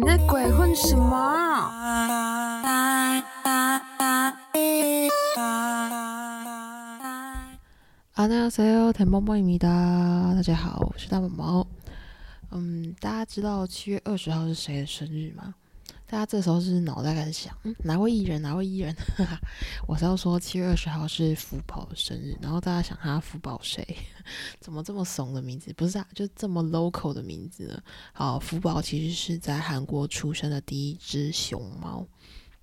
你在鬼混什么？啊，大家好，甜猫猫咪哒，大家好，我是大宝猫。嗯，大家知道七月二十号是谁的生日吗？大家这时候是脑袋开始想，嗯，哪位艺人？哪位艺人？哈 哈我是要说七月二十号是福宝的生日，然后大家想他福宝谁？怎么这么怂的名字？不是啊，就这么 local 的名字呢？好，福宝其实是在韩国出生的第一只熊猫，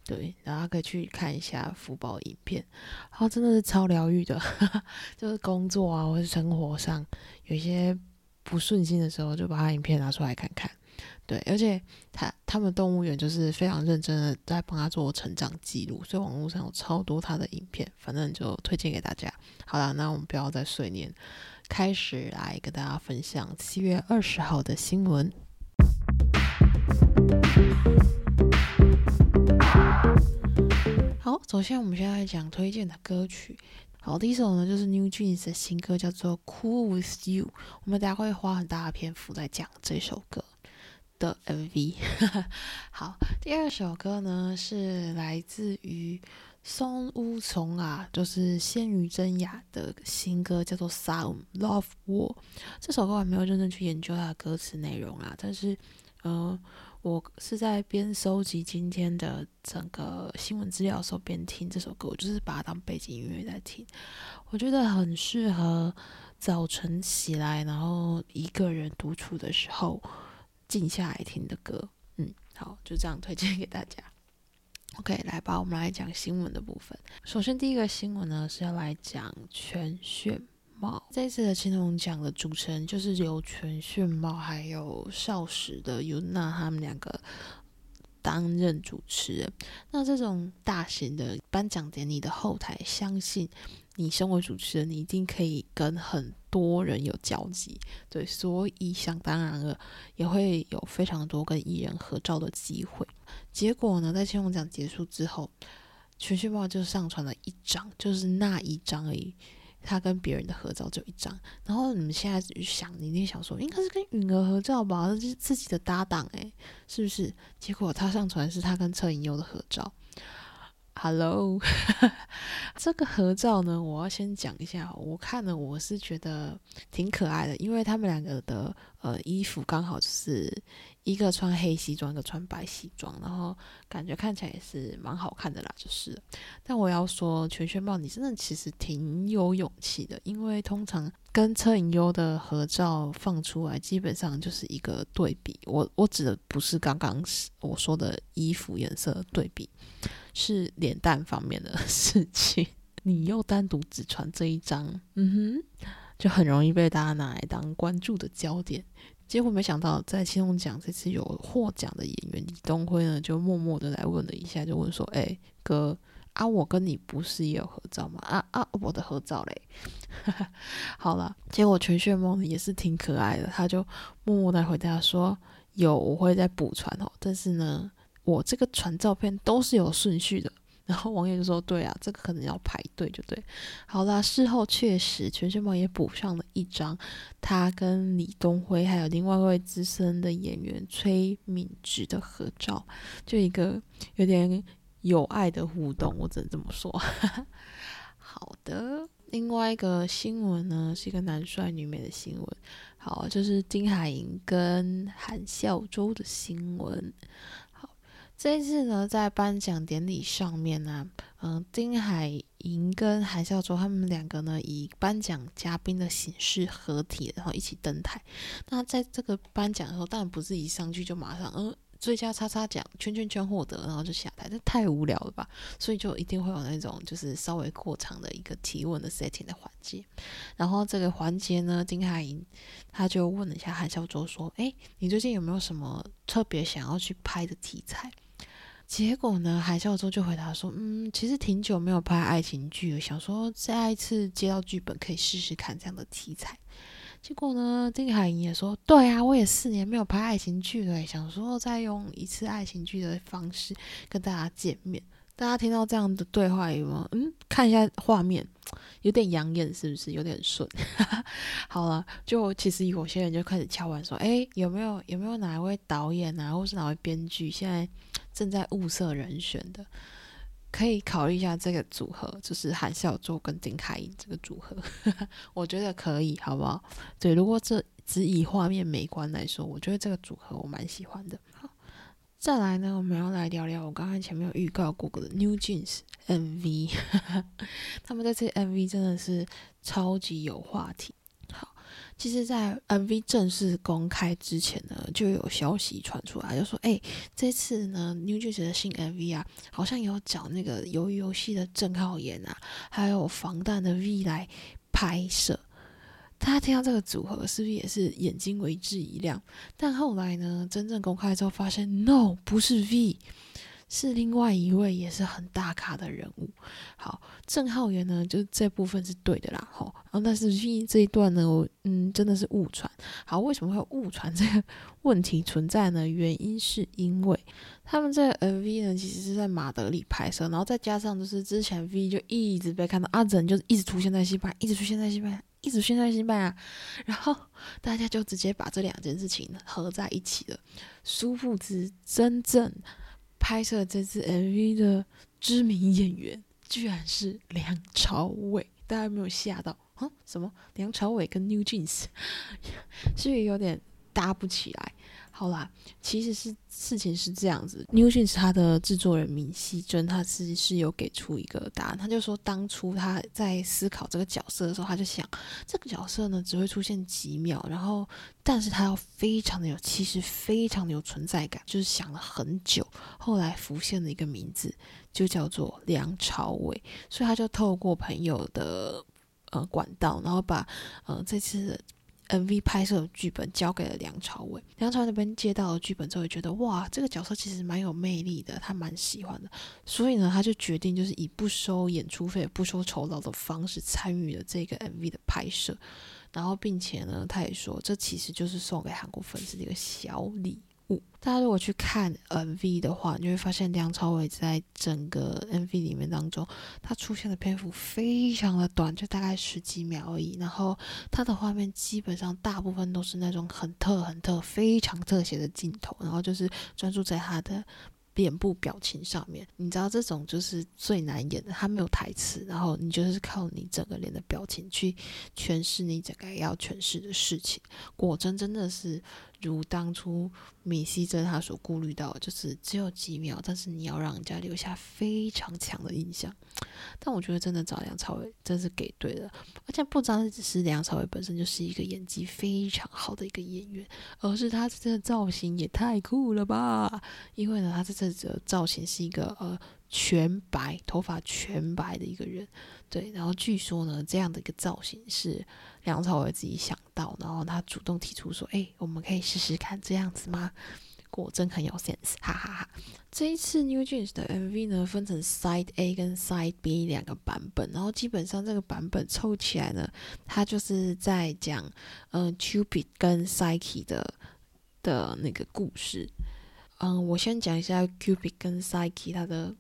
对，大家可以去看一下福宝影片，然后真的是超疗愈的，就是工作啊或者生活上有些不顺心的时候，就把他影片拿出来看看。对，而且他他们动物园就是非常认真的在帮他做成长记录，所以网络上有超多他的影片，反正就推荐给大家。好了，那我们不要再碎念，开始来跟大家分享七月二十号的新闻。好，首先我们现在讲推荐的歌曲。好，第一首呢就是 New Jeans 的新歌，叫做《Cool with You》。我们大家会花很大的篇幅在讲这首歌。的 MV，好，第二首歌呢是来自于松屋从啊，就是仙女真雅的新歌，叫做《Sound Love War》。这首歌我还没有认真去研究它的歌词内容啊，但是，呃，我是在边收集今天的整个新闻资料的时候边听这首歌，我就是把它当背景音乐在听，我觉得很适合早晨起来，然后一个人独处的时候。静下来听的歌，嗯，好，就这样推荐给大家。OK，来吧，我们来讲新闻的部分。首先，第一个新闻呢是要来讲全炫茂。这次的青龙奖的主持人就是由全炫茂还有少时的尤娜他们两个担任主持人。那这种大型的颁奖典礼的后台，相信。你身为主持人，你一定可以跟很多人有交集，对，所以想当然了，也会有非常多跟艺人合照的机会。结果呢，在青龙奖结束之后，全讯报就上传了一张，就是那一张而已，他跟别人的合照就一张。然后你们现在想，你一定想说，应该是跟允儿合照吧？这是自己的搭档诶，是不是？结果他上传是他跟车银优的合照。Hello，这个合照呢，我要先讲一下。我看了，我是觉得挺可爱的，因为他们两个的呃衣服刚好就是一个穿黑西装，一个穿白西装，然后感觉看起来也是蛮好看的啦，就是。但我要说，全炫豹你真的其实挺有勇气的，因为通常跟车影优的合照放出来，基本上就是一个对比。我我指的不是刚刚我说的衣服颜色对比。是脸蛋方面的 事情，你又单独只传这一张，嗯哼，就很容易被大家拿来当关注的焦点。结果没想到，在青龙奖这次有获奖的演员李东辉呢，就默默的来问了一下，就问说：“哎，哥啊，我跟你不是也有合照吗？啊啊，我的合照嘞。”好了，结果全炫梦也是挺可爱的，他就默默的回答说：“有，我会再补传哦，但是呢。”我这个传照片都是有顺序的，然后网友就说：“对啊，这个可能要排队，就对。”好啦，事后确实全炫宝也补上了一张他跟李东辉还有另外一位资深的演员崔敏植的合照，就一个有点有爱的互动，我只能这么说。好的，另外一个新闻呢是一个男帅女美的新闻，好，就是金海寅跟韩孝周的新闻。这一次呢，在颁奖典礼上面呢，嗯，丁海寅跟韩孝周他们两个呢，以颁奖嘉宾的形式合体，然后一起登台。那在这个颁奖的时候，当然不是一上去就马上，嗯，最佳叉叉奖圈圈圈获得，然后就下台，这太无聊了吧？所以就一定会有那种就是稍微过长的一个提问的 setting 的环节。然后这个环节呢，丁海寅他就问了一下韩孝周说：“哎，你最近有没有什么特别想要去拍的题材？”结果呢？海啸周就回答说：“嗯，其实挺久没有拍爱情剧了，想说再一次接到剧本可以试试看这样的题材。”结果呢，丁海寅也说：“对啊，我也四年没有拍爱情剧了，想说再用一次爱情剧的方式跟大家见面。”大家听到这样的对话有没有？嗯，看一下画面，有点养眼，是不是？有点顺。好了，就其实有些人就开始敲完说：“哎，有没有有没有哪一位导演啊，或是哪位编剧现在正在物色人选的？可以考虑一下这个组合，就是韩孝周跟丁凯英这个组合。我觉得可以，好不好？对，如果这只以画面美观来说，我觉得这个组合我蛮喜欢的。再来呢，我们要来聊聊我刚刚前面有预告过的 New Jeans MV，他们在这 MV 真的是超级有话题。好，其实，在 MV 正式公开之前呢，就有消息传出来，就说，哎，这次呢 New Jeans 的新 MV 啊，好像有找那个鱿鱼游戏的郑浩妍啊，还有防弹的 V 来拍摄。大家听到这个组合，是不是也是眼睛为之一亮？但后来呢，真正公开之后，发现 No，不是 V，是另外一位也是很大咖的人物。好，郑浩源呢，就这部分是对的啦。吼，然后但是 V 这一段呢，我嗯，真的是误传。好，为什么会误传这个问题存在呢？原因是因为他们这个 V 呢，其实是在马德里拍摄，然后再加上就是之前 V 就一直被看到阿珍就是一直出现在西班牙，一直出现在西班牙。一直宣在西班牙，然后大家就直接把这两件事情合在一起了。殊不知，真正拍摄这支 MV 的知名演员居然是梁朝伟，大家有没有吓到啊？什么梁朝伟跟 New Jeans，是不是有点搭不起来？好啦，其实是事情是这样子。New Jeans 他的制作人闵熙珍，他是是有给出一个答案。他就说，当初他在思考这个角色的时候，他就想，这个角色呢只会出现几秒，然后，但是他要非常的有气势，非常的有存在感，就是想了很久，后来浮现了一个名字，就叫做梁朝伟。所以他就透过朋友的呃管道，然后把呃这次。MV 拍摄的剧本交给了梁朝伟，梁朝伟那边接到了剧本之后，觉得哇，这个角色其实蛮有魅力的，他蛮喜欢的，所以呢，他就决定就是以不收演出费、不收酬劳的方式参与了这个 MV 的拍摄，然后并且呢，他也说这其实就是送给韩国粉丝的一个小礼。大家如果去看 MV 的话，你会发现梁朝伟在整个 MV 里面当中，他出现的篇幅非常的短，就大概十几秒而已。然后他的画面基本上大部分都是那种很特、很特、非常特写的镜头，然后就是专注在他的。脸部表情上面，你知道这种就是最难演的，他没有台词，然后你就是靠你整个脸的表情去诠释你整个要诠释的事情。果真真的是如当初米西珍他所顾虑到，就是只有几秒，但是你要让人家留下非常强的印象。但我觉得真的找梁朝伟真是给对了，而且不单只是梁朝伟本身就是一个演技非常好的一个演员，而是他这个造型也太酷了吧！因为呢，他这次。这造型是一个呃全白头发全白的一个人，对，然后据说呢这样的一个造型是梁朝伟自己想到，然后他主动提出说：“哎，我们可以试试看这样子吗？”果真很有 sense，哈哈哈。这一次 New Jeans 的 MV 呢分成 Side A 跟 Side B 两个版本，然后基本上这个版本凑起来呢，它就是在讲嗯 Cupid 跟 Psyche 的的那个故事。嗯，我先讲一下 Cupid 跟 Psyche 它的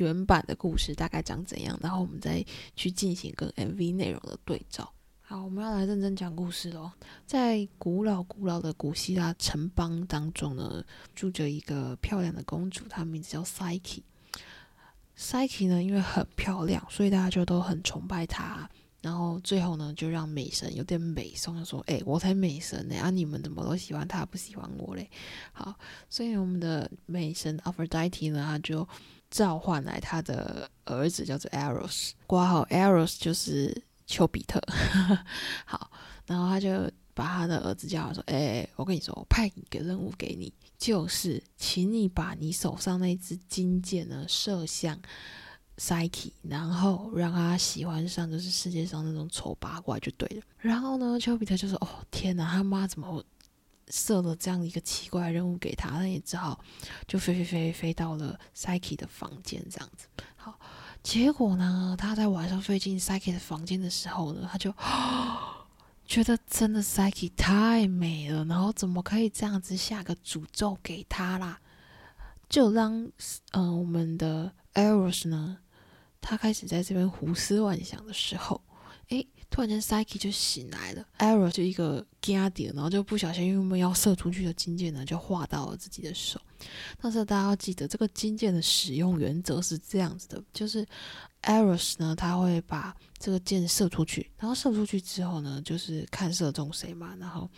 原版的故事大概长怎样，然后我们再去进行跟 MV 内容的对照。好，我们要来认真讲故事喽。在古老古老的古希腊城邦当中呢，住着一个漂亮的公主，她名字叫 Psyche。Psyche 呢，因为很漂亮，所以大家就都很崇拜她。然后最后呢，就让美神有点美送，就说：“哎，我才美神呢，啊，你们怎么都喜欢她，不喜欢我嘞？”好，所以我们的美神 Aphrodite 呢，他就召唤来他的儿子，叫做 Eros，挂号 Eros 就是丘比特。好，然后他就把他的儿子叫来说：“哎，我跟你说，我派一个任务给你，就是请你把你手上那支金箭呢射向。” Psyche，然后让他喜欢上就是世界上那种丑八怪就对了。然后呢，丘比特就说：“哦天哪，他妈怎么设了这样一个奇怪的任务给他？”他也只好就飞飞飞飞到了 Psyche 的房间这样子。好，结果呢，他在晚上飞进 Psyche 的房间的时候呢，他就 觉得真的 Psyche 太美了，然后怎么可以这样子下个诅咒给他啦？就让嗯我们的 Eros 呢，他开始在这边胡思乱想的时候，突然间 Psyche 就醒来了，Eros 就一个 g a d 然后就不小心因为要射出去的金箭呢，就划到了自己的手。但是大家要记得，这个金箭的使用原则是这样子的，就是 Eros 呢，他会把这个箭射出去，然后射出去之后呢，就是看射中谁嘛，然后。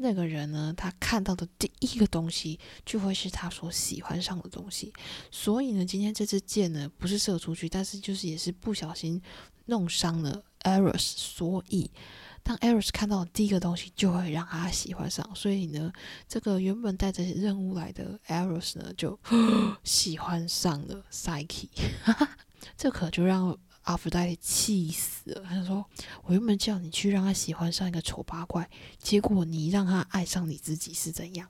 那个人呢，他看到的第一个东西就会是他所喜欢上的东西。所以呢，今天这支箭呢，不是射出去，但是就是也是不小心弄伤了 Eros。所以，当 Eros 看到第一个东西，就会让他喜欢上。所以呢，这个原本带着任务来的 Eros 呢，就 喜欢上了 Psyche。这可就让。阿弗黛气死了，他说：“我原本叫你去让他喜欢上一个丑八怪，结果你让他爱上你自己是怎样？”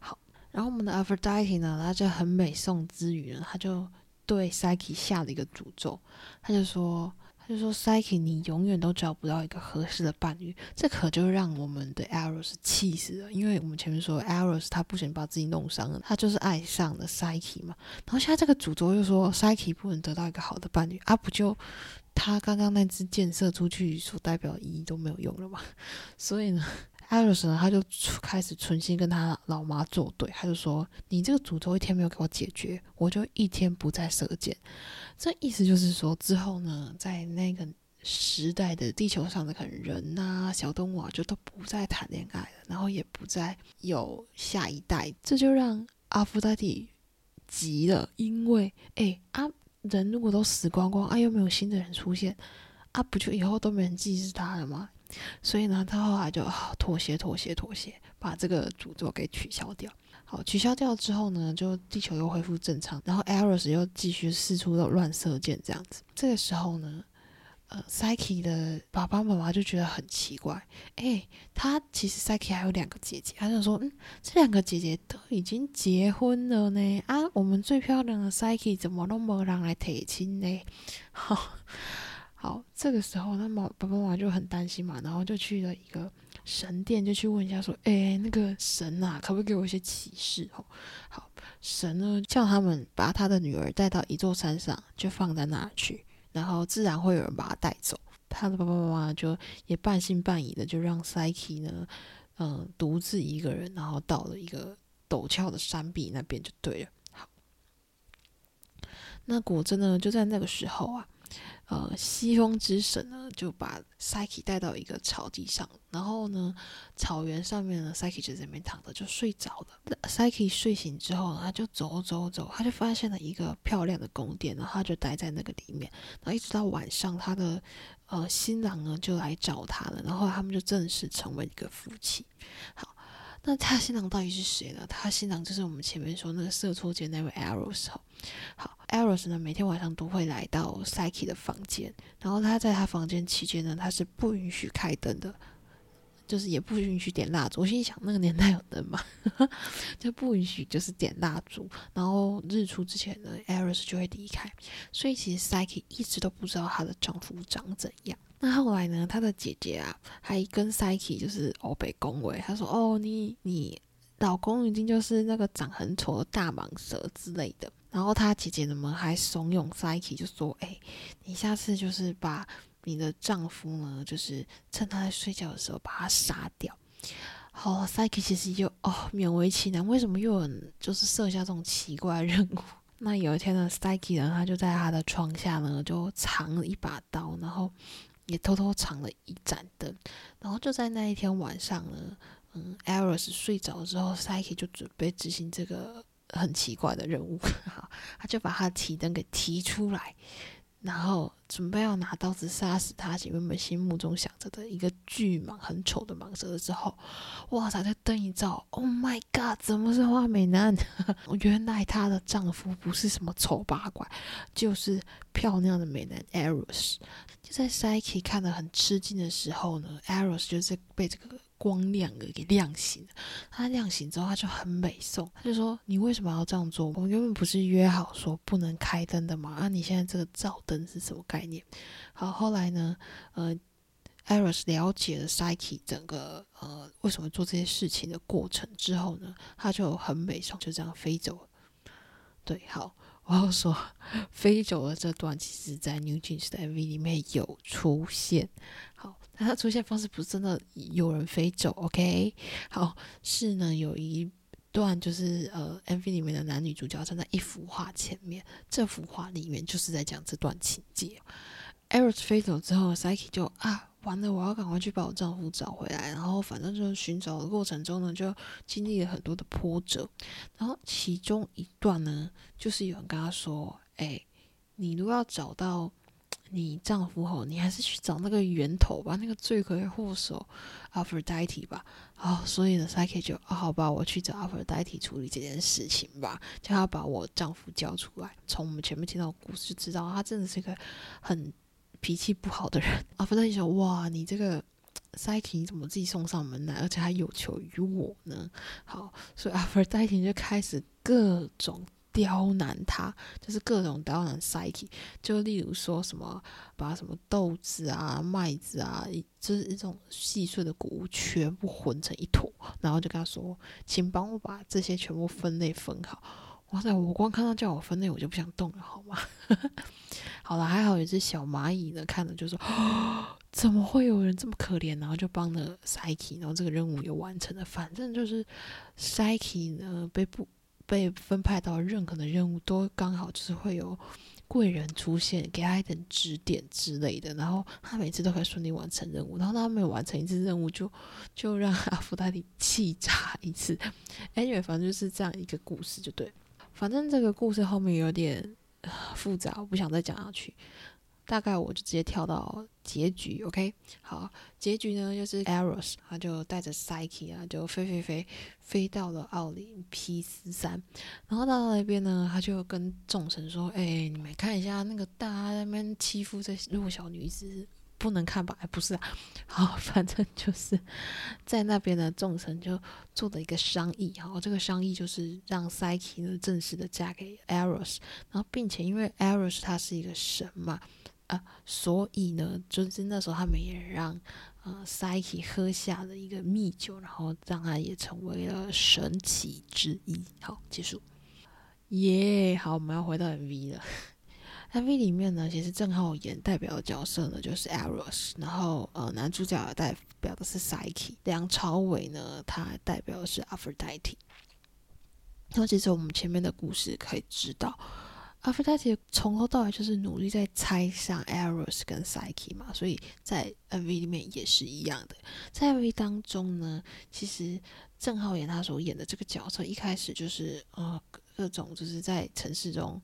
好，然后我们的阿弗黛呢，他就很美颂之余呢，他就对 Psyche 下了一个诅咒，他就说。就说 Psyche，你永远都找不到一个合适的伴侣，这可就让我们的 Eros 气死了。因为我们前面说 Eros 他不想把自己弄伤了，他就是爱上了 Psyche 嘛。然后现在这个诅咒又说 Psyche 不能得到一个好的伴侣，啊，不就他刚刚那支箭射出去所代表的意义都没有用了吗？所以呢？艾瑞斯呢，他就开始存心跟他老妈作对，他就说：“你这个诅咒一天没有给我解决，我就一天不再射箭。”这意思就是说，之后呢，在那个时代的地球上的可能人啊、小动物啊，就都不再谈恋爱了，然后也不再有下一代。这就让阿弗达蒂急了，因为哎啊，人如果都死光光啊，又没有新的人出现啊，不就以后都没人记事他了吗？所以呢，他后来就妥协、妥协、妥协，把这个诅咒给取消掉。好，取消掉之后呢，就地球又恢复正常，然后 Eros 又继续四处的乱射箭，这样子。这个时候呢，呃，Psyche 的爸爸妈妈就觉得很奇怪，哎，他其实 Psyche 还有两个姐姐，他就说，嗯，这两个姐姐都已经结婚了呢，啊，我们最漂亮的 Psyche 怎么都没人来提亲呢？好。好，这个时候，那妈爸爸妈妈就很担心嘛，然后就去了一个神殿，就去问一下说：“哎，那个神啊，可不可以给我一些启示？”哦，好，神呢叫他们把他的女儿带到一座山上，就放在那儿去，然后自然会有人把他带走。他的爸爸妈妈就也半信半疑的，就让 Psyche 呢，嗯，独自一个人，然后到了一个陡峭的山壁那边就对了。好，那果真呢，就在那个时候啊。呃，西风之神呢，就把 Psyche 带到一个草地上，然后呢，草原上面呢，Psyche 就在那边躺着，就睡着了。Psyche 睡醒之后呢，他就走走走，他就发现了一个漂亮的宫殿，然后他就待在那个里面，然后一直到晚上，他的呃新郎呢就来找他了，然后他们就正式成为一个夫妻。好。那他新郎到底是谁呢？他新郎就是我们前面说那个射错箭那位 Arrows。好，Eros 呢每天晚上都会来到 Psyche 的房间，然后他在他房间期间呢，他是不允许开灯的。就是也不允许点蜡烛，我心想那个年代有灯吗？就不允许就是点蜡烛，然后日出之前呢，Eros 就会离开。所以其实 Psyche 一直都不知道她的丈夫长怎样。那后来呢，她的姐姐啊，还跟 Psyche 就是欧北恭维，她说：“哦，你你老公一定就是那个长很丑的大蟒蛇之类的。”然后她姐姐们还怂恿 Psyche 就说：“哎，你下次就是把。”你的丈夫呢，就是趁他在睡觉的时候把他杀掉。好，Psyche 其实就哦勉为其难，为什么又有就是设下这种奇怪任务？那有一天呢，Psyche 呢，他就在他的床下呢，就藏了一把刀，然后也偷偷藏了一盏灯。然后就在那一天晚上呢，嗯，Eros 睡着之后，Psyche 就准备执行这个很奇怪的任务。哈，他就把他提灯给提出来。然后准备要拿刀子杀死他原本心目中想着的一个巨蟒、很丑的蟒蛇之后，哇塞！这灯一照，Oh my God！怎么是花美男？原来她的丈夫不是什么丑八怪，就是漂亮的美男 Eros。就在 Psyche 看得很吃惊的时候呢，Eros 就是被这个。光亮的给亮醒，他亮醒之后，他就很美颂，他就说：“你为什么要这样做？我们原本不是约好说不能开灯的吗？啊，你现在这个照灯是什么概念？”好，后来呢，呃，Eros 了解了 Psyche 整个呃为什么做这些事情的过程之后呢，他就很美颂，就这样飞走了。对，好，我要说，飞走的这段其实，在 New Jeans 的 MV 里面有出现。但它出现方式不是真的有人飞走，OK？好，是呢，有一段就是呃，MV 里面的男女主角站在一幅画前面，这幅画里面就是在讲这段情节。Eros 飞走之后，Psyche 就啊。完了，我要赶快去把我丈夫找回来。然后，反正就是寻找的过程中呢，就经历了很多的波折。然后，其中一段呢，就是有人跟他说：“哎，你如果要找到你丈夫后，你还是去找那个源头吧，那个罪魁祸首阿弗代提吧。”好，所以呢，Psych 就啊，好吧，我去找阿弗代提处理这件事情吧，叫他把我丈夫交出来。从我们前面听到的故事就知道，他真的是一个很。脾气不好的人，阿弗代提说：“哇，你这个 Psyche 你怎么自己送上门来，而且还有求于我呢？”好，所以阿弗代提就开始各种刁难他，就是各种刁难 Psyche，就例如说什么把什么豆子啊、麦子啊，就是一种细碎的谷物全部混成一坨，然后就跟他说：“请帮我把这些全部分类分好。”哇塞，我光看到叫我分类，我就不想动了，好吗？好了，还好有只小蚂蚁呢，看了就说：“ 怎么会有人这么可怜？”然后就帮了 Psyche，然后这个任务又完成了。反正就是 Psyche 呢，被不被分派到任何的任务，都刚好就是会有贵人出现，给他一点指点之类的。然后他每次都可以顺利完成任务。然后他没有完成一次任务，就就让阿福达里气炸一次。Anyway，反正就是这样一个故事，就对。反正这个故事后面有点。复杂，我不想再讲下去。大概我就直接跳到结局，OK？好，结局呢就是 Eros，他就带着 Psyche 啊，就飞飞飞飞到了奥林匹斯山。然后到那边呢，他就跟众神说：“哎，你们看一下那个大家那边欺负这弱小女子。”不能看吧？哎，不是啊，好，反正就是在那边的众神就做的一个商议，好，这个商议就是让 Psyche 呢正式的嫁给 Eros，然后并且因为 Eros 他是一个神嘛，啊，所以呢，就是那时候他们也让呃 Psyche 喝下了一个蜜酒，然后让他也成为了神奇之一。好，结束，耶，好，我们要回到 MV 了。MV 里面呢，其实郑浩演代表的角色呢就是 Eros，然后呃男主角代表的是 Psyche，梁朝伟呢他代表的是 Aphrodite。那其实我们前面的故事可以知道阿弗戴特从头到尾就是努力在猜上 Eros 跟 Psyche 嘛，所以在 MV 里面也是一样的。在 MV 当中呢，其实郑浩演他所演的这个角色，一开始就是呃各种就是在城市中。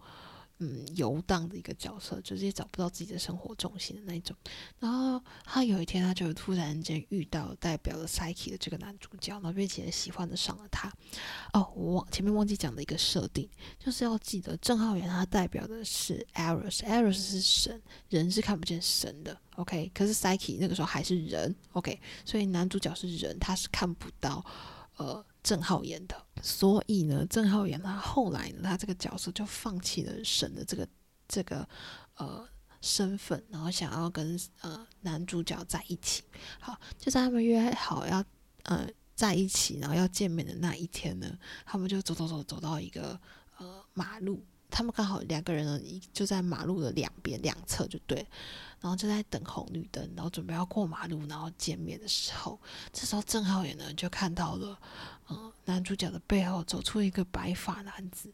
嗯，游荡的一个角色，就是也找不到自己的生活重心的那种。然后他有一天，他就突然间遇到代表了 Psyche 的这个男主角，然后并且喜欢的上了他。哦，我忘前面忘记讲的一个设定，就是要记得郑浩元他代表的是 Eros，Eros 是神，人是看不见神的。OK，可是 Psyche 那个时候还是人。OK，所以男主角是人，他是看不到呃。郑浩演的，所以呢，郑浩演他后来呢，他这个角色就放弃了神的这个这个呃身份，然后想要跟呃男主角在一起。好，就在他们约好要呃在一起，然后要见面的那一天呢，他们就走走走走到一个呃马路，他们刚好两个人呢，一就在马路的两边两侧就对。然后就在等红绿灯，然后准备要过马路，然后见面的时候，这时候郑浩也呢就看到了，男主角的背后走出一个白发男子，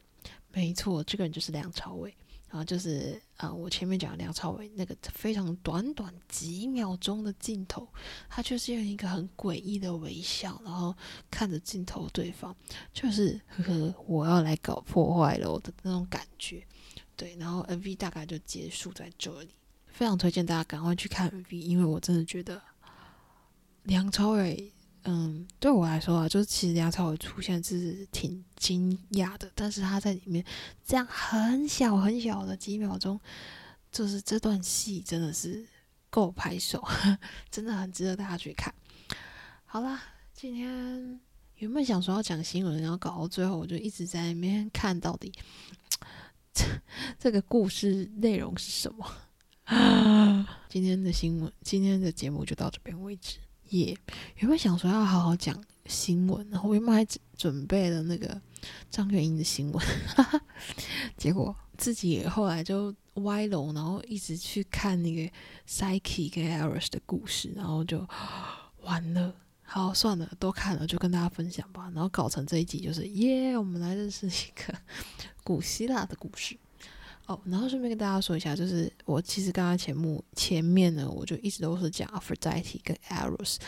没错，这个人就是梁朝伟，然后就是啊，我前面讲梁朝伟那个非常短短几秒钟的镜头，他就是用一个很诡异的微笑，然后看着镜头对方，就是呵呵，我要来搞破坏了的那种感觉，对，然后 MV 大概就结束在这里。非常推荐大家赶快去看 MV，因为我真的觉得梁朝伟，嗯，对我来说啊，就是其实梁朝伟出现是挺惊讶的，但是他在里面这样很小很小的几秒钟，就是这段戏真的是够拍手，真的很值得大家去看。好啦，今天原本想说要讲新闻，然后搞到最后，我就一直在那边看到底 这这个故事内容是什么。啊，今天的新闻，今天的节目就到这边为止。耶，原本想说要好好讲新闻，然后我原本还准备了那个张元英的新闻，结果自己后来就歪楼，然后一直去看那个 Psyche 跟 Eros 的故事，然后就完了。好，算了，都看了，就跟大家分享吧。然后搞成这一集就是耶，我们来认识一个 古希腊的故事哦。然后顺便跟大家说一下，就是我其实刚刚前幕前面呢，我就一直都是讲 Aphrodite 跟 Eros，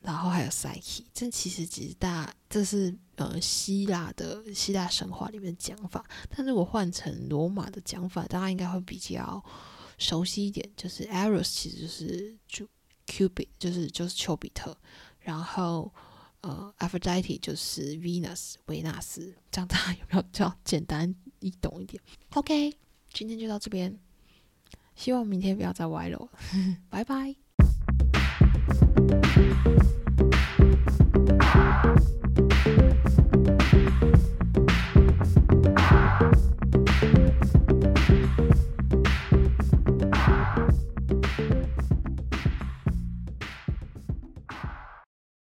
然后还有 Psyche。这其实只是大，这是呃希腊的希腊神话里面讲法。但如果换成罗马的讲法，大家应该会比较熟悉一点。就是 Eros 其实就是就 Cupid，就是就是丘比特。然后，呃，Aphrodite 就是 Venus 维纳斯，这样大家有没有比较简单你懂一点。Ok 今天就到这边。希望明天不要再歪了。拜拜。